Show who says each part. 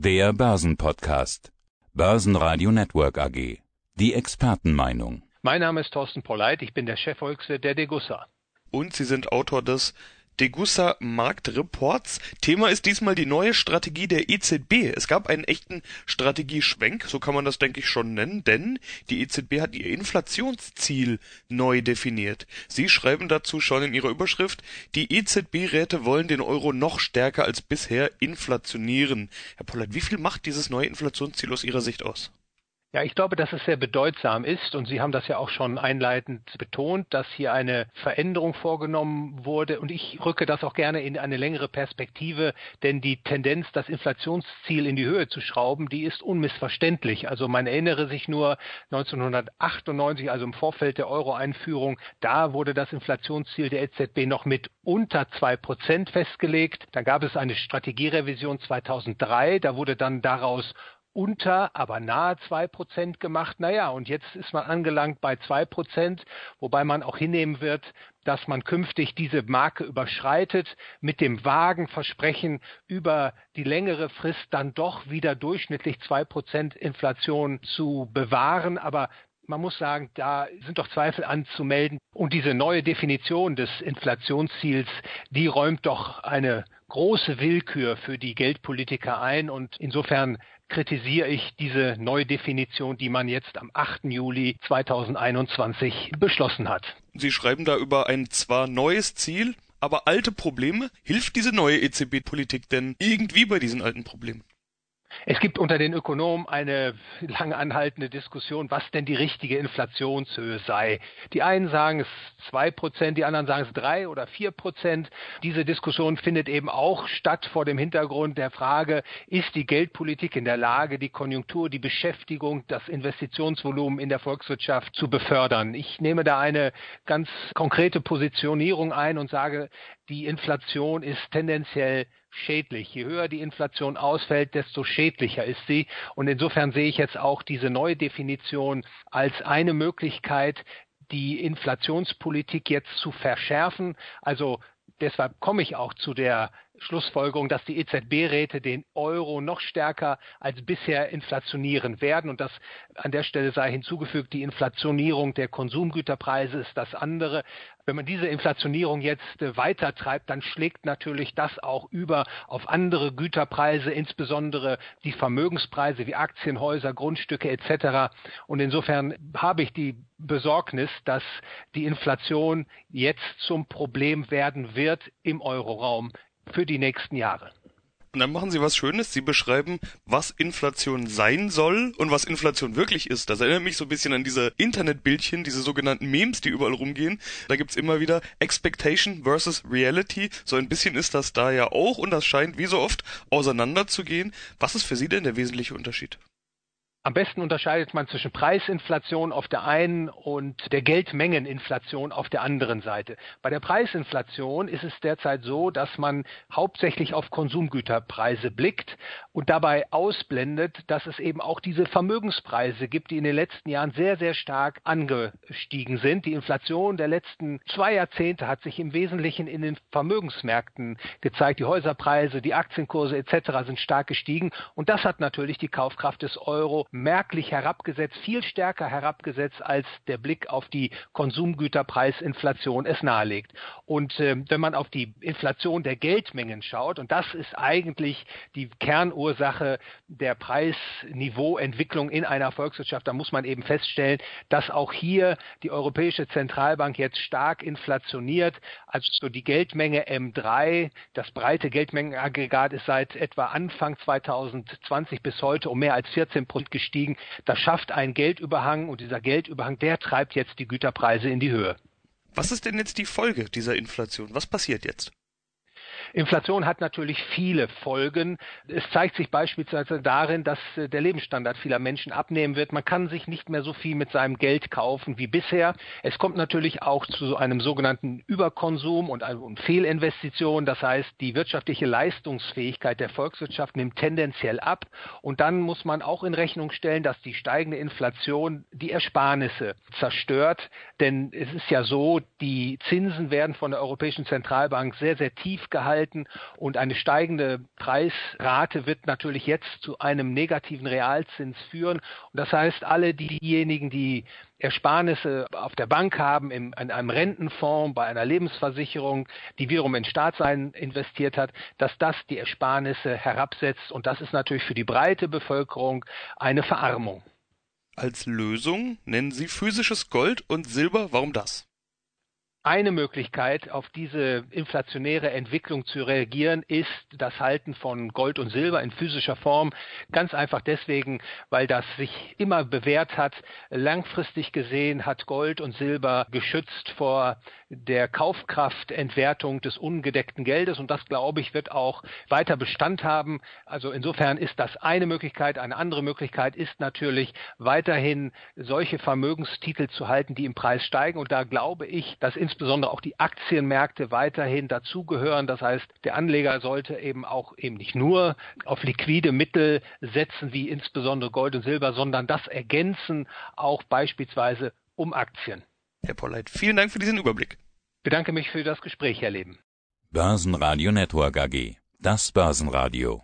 Speaker 1: Der Börsenpodcast. Börsenradio Network AG. Die Expertenmeinung.
Speaker 2: Mein Name ist Thorsten Polleit, ich bin der Chefvolkswirt der Degussa.
Speaker 3: Und Sie sind Autor des Degussa Marktreports. Thema ist diesmal die neue Strategie der EZB. Es gab einen echten Strategieschwenk, so kann man das denke ich schon nennen, denn die EZB hat ihr Inflationsziel neu definiert. Sie schreiben dazu schon in ihrer Überschrift, die EZB-Räte wollen den Euro noch stärker als bisher inflationieren. Herr Pollert, wie viel macht dieses neue Inflationsziel aus Ihrer Sicht aus?
Speaker 2: Ja, ich glaube, dass es sehr bedeutsam ist und Sie haben das ja auch schon einleitend betont, dass hier eine Veränderung vorgenommen wurde und ich rücke das auch gerne in eine längere Perspektive, denn die Tendenz, das Inflationsziel in die Höhe zu schrauben, die ist unmissverständlich. Also man erinnere sich nur 1998, also im Vorfeld der Euro-Einführung, da wurde das Inflationsziel der EZB noch mit unter zwei Prozent festgelegt. Dann gab es eine Strategierevision 2003, da wurde dann daraus unter, aber nahe zwei Prozent gemacht. Naja, und jetzt ist man angelangt bei zwei Prozent, wobei man auch hinnehmen wird, dass man künftig diese Marke überschreitet, mit dem vagen Versprechen, über die längere Frist dann doch wieder durchschnittlich zwei Prozent Inflation zu bewahren. Aber man muss sagen, da sind doch Zweifel anzumelden. Und diese neue Definition des Inflationsziels, die räumt doch eine große Willkür für die Geldpolitiker ein. Und insofern kritisiere ich diese Neudefinition, die man jetzt am 8. Juli 2021 beschlossen hat.
Speaker 3: Sie schreiben da über ein zwar neues Ziel, aber alte Probleme. Hilft diese neue EZB-Politik denn irgendwie bei diesen alten Problemen?
Speaker 2: Es gibt unter den Ökonomen eine lange anhaltende Diskussion, was denn die richtige Inflationshöhe sei. Die einen sagen es zwei Prozent, die anderen sagen es drei oder vier Prozent. Diese Diskussion findet eben auch statt vor dem Hintergrund der Frage, ist die Geldpolitik in der Lage, die Konjunktur, die Beschäftigung, das Investitionsvolumen in der Volkswirtschaft zu befördern? Ich nehme da eine ganz konkrete Positionierung ein und sage, die Inflation ist tendenziell schädlich. Je höher die Inflation ausfällt, desto schädlicher ist sie. Und insofern sehe ich jetzt auch diese neue Definition als eine Möglichkeit, die Inflationspolitik jetzt zu verschärfen. Also deshalb komme ich auch zu der Schlussfolgerung, dass die EZB-Räte den Euro noch stärker als bisher inflationieren werden. Und das an der Stelle sei hinzugefügt, die Inflationierung der Konsumgüterpreise ist das andere. Wenn man diese Inflationierung jetzt äh, weiter treibt, dann schlägt natürlich das auch über auf andere Güterpreise, insbesondere die Vermögenspreise wie Aktienhäuser, Grundstücke etc. Und insofern habe ich die Besorgnis, dass die Inflation jetzt zum Problem werden wird im Euroraum für die nächsten Jahre.
Speaker 3: Und dann machen Sie was Schönes. Sie beschreiben, was Inflation sein soll und was Inflation wirklich ist. Das erinnert mich so ein bisschen an diese Internetbildchen, diese sogenannten Memes, die überall rumgehen. Da gibt's immer wieder Expectation versus Reality. So ein bisschen ist das da ja auch und das scheint wie so oft auseinanderzugehen. Was ist für Sie denn der wesentliche Unterschied?
Speaker 2: Am besten unterscheidet man zwischen Preisinflation auf der einen und der Geldmengeninflation auf der anderen Seite. Bei der Preisinflation ist es derzeit so, dass man hauptsächlich auf Konsumgüterpreise blickt und dabei ausblendet, dass es eben auch diese Vermögenspreise gibt, die in den letzten Jahren sehr, sehr stark angestiegen sind. Die Inflation der letzten zwei Jahrzehnte hat sich im Wesentlichen in den Vermögensmärkten gezeigt. Die Häuserpreise, die Aktienkurse etc. sind stark gestiegen und das hat natürlich die Kaufkraft des Euro merklich herabgesetzt, viel stärker herabgesetzt, als der Blick auf die Konsumgüterpreisinflation es nahelegt. Und äh, wenn man auf die Inflation der Geldmengen schaut, und das ist eigentlich die Kernursache der Preisniveauentwicklung in einer Volkswirtschaft, dann muss man eben feststellen, dass auch hier die Europäische Zentralbank jetzt stark inflationiert. Also die Geldmenge M3, das breite Geldmengenaggregat ist seit etwa Anfang 2020 bis heute um mehr als 14 Prozent gestiegen. Das schafft einen Geldüberhang und dieser Geldüberhang, der treibt jetzt die Güterpreise in die Höhe.
Speaker 3: Was ist denn jetzt die Folge dieser Inflation? Was passiert jetzt?
Speaker 2: Inflation hat natürlich viele Folgen. Es zeigt sich beispielsweise darin, dass äh, der Lebensstandard vieler Menschen abnehmen wird. Man kann sich nicht mehr so viel mit seinem Geld kaufen wie bisher. Es kommt natürlich auch zu einem sogenannten Überkonsum und Fehlinvestitionen. Das heißt, die wirtschaftliche Leistungsfähigkeit der Volkswirtschaft nimmt tendenziell ab. Und dann muss man auch in Rechnung stellen, dass die steigende Inflation die Ersparnisse zerstört. Denn es ist ja so, die Zinsen werden von der Europäischen Zentralbank sehr, sehr tief gehalten halten und eine steigende Preisrate wird natürlich jetzt zu einem negativen Realzins führen. Und das heißt, alle diejenigen, die Ersparnisse auf der Bank haben, in, in einem Rentenfonds, bei einer Lebensversicherung, die wiederum in Staatsein investiert hat, dass das die Ersparnisse herabsetzt. Und das ist natürlich für die breite Bevölkerung eine Verarmung.
Speaker 3: Als Lösung nennen Sie physisches Gold und Silber. Warum das?
Speaker 2: Eine Möglichkeit, auf diese inflationäre Entwicklung zu reagieren, ist das Halten von Gold und Silber in physischer Form. Ganz einfach deswegen, weil das sich immer bewährt hat. Langfristig gesehen hat Gold und Silber geschützt vor der Kaufkraftentwertung des ungedeckten Geldes und das, glaube ich, wird auch weiter Bestand haben. Also insofern ist das eine Möglichkeit. Eine andere Möglichkeit ist natürlich weiterhin solche Vermögenstitel zu halten, die im Preis steigen und da glaube ich, dass insbesondere auch die Aktienmärkte weiterhin dazugehören. Das heißt, der Anleger sollte eben auch eben nicht nur auf liquide Mittel setzen, wie insbesondere Gold und Silber, sondern das ergänzen auch beispielsweise um Aktien.
Speaker 3: Herr Polleit, vielen Dank für diesen Überblick.
Speaker 2: Bedanke mich für das Gespräch, Herr Leben.
Speaker 1: Börsenradio Network AG. Das Börsenradio.